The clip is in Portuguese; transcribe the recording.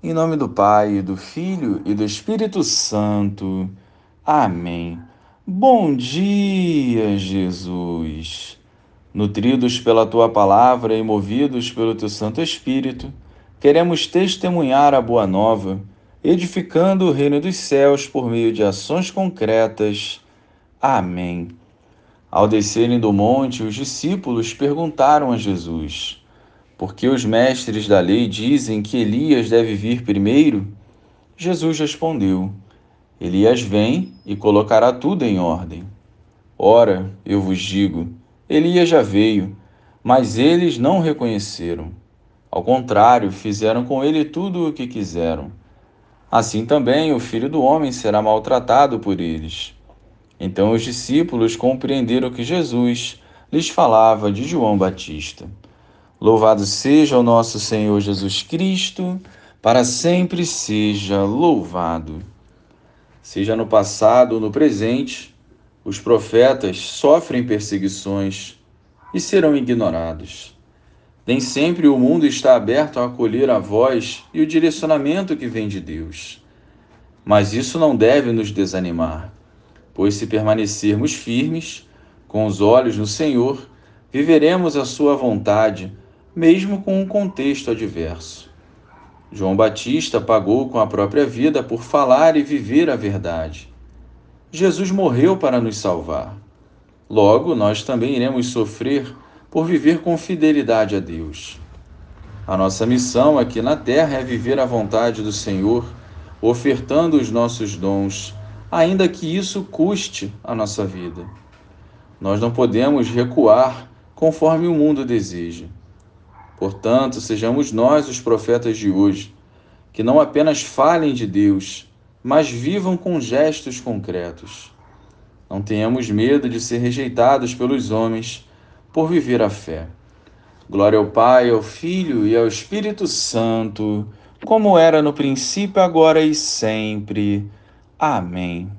Em nome do Pai, do Filho e do Espírito Santo. Amém. Bom dia, Jesus. Nutridos pela tua palavra e movidos pelo teu Santo Espírito, queremos testemunhar a boa nova, edificando o reino dos céus por meio de ações concretas. Amém. Ao descerem do monte, os discípulos perguntaram a Jesus: porque os mestres da lei dizem que Elias deve vir primeiro? Jesus respondeu: Elias vem e colocará tudo em ordem. Ora, eu vos digo, Elias já veio, mas eles não reconheceram. Ao contrário, fizeram com ele tudo o que quiseram. Assim também o filho do homem será maltratado por eles. Então os discípulos compreenderam que Jesus lhes falava de João Batista. Louvado seja o nosso Senhor Jesus Cristo, para sempre seja louvado. Seja no passado ou no presente, os profetas sofrem perseguições e serão ignorados. Nem sempre o mundo está aberto a acolher a voz e o direcionamento que vem de Deus. Mas isso não deve nos desanimar, pois se permanecermos firmes, com os olhos no Senhor, viveremos a Sua vontade mesmo com um contexto adverso. João Batista pagou com a própria vida por falar e viver a verdade. Jesus morreu para nos salvar. Logo, nós também iremos sofrer por viver com fidelidade a Deus. A nossa missão aqui na terra é viver a vontade do Senhor, ofertando os nossos dons, ainda que isso custe a nossa vida. Nós não podemos recuar conforme o mundo deseja. Portanto, sejamos nós os profetas de hoje, que não apenas falem de Deus, mas vivam com gestos concretos. Não tenhamos medo de ser rejeitados pelos homens por viver a fé. Glória ao Pai, ao Filho e ao Espírito Santo, como era no princípio, agora e sempre. Amém.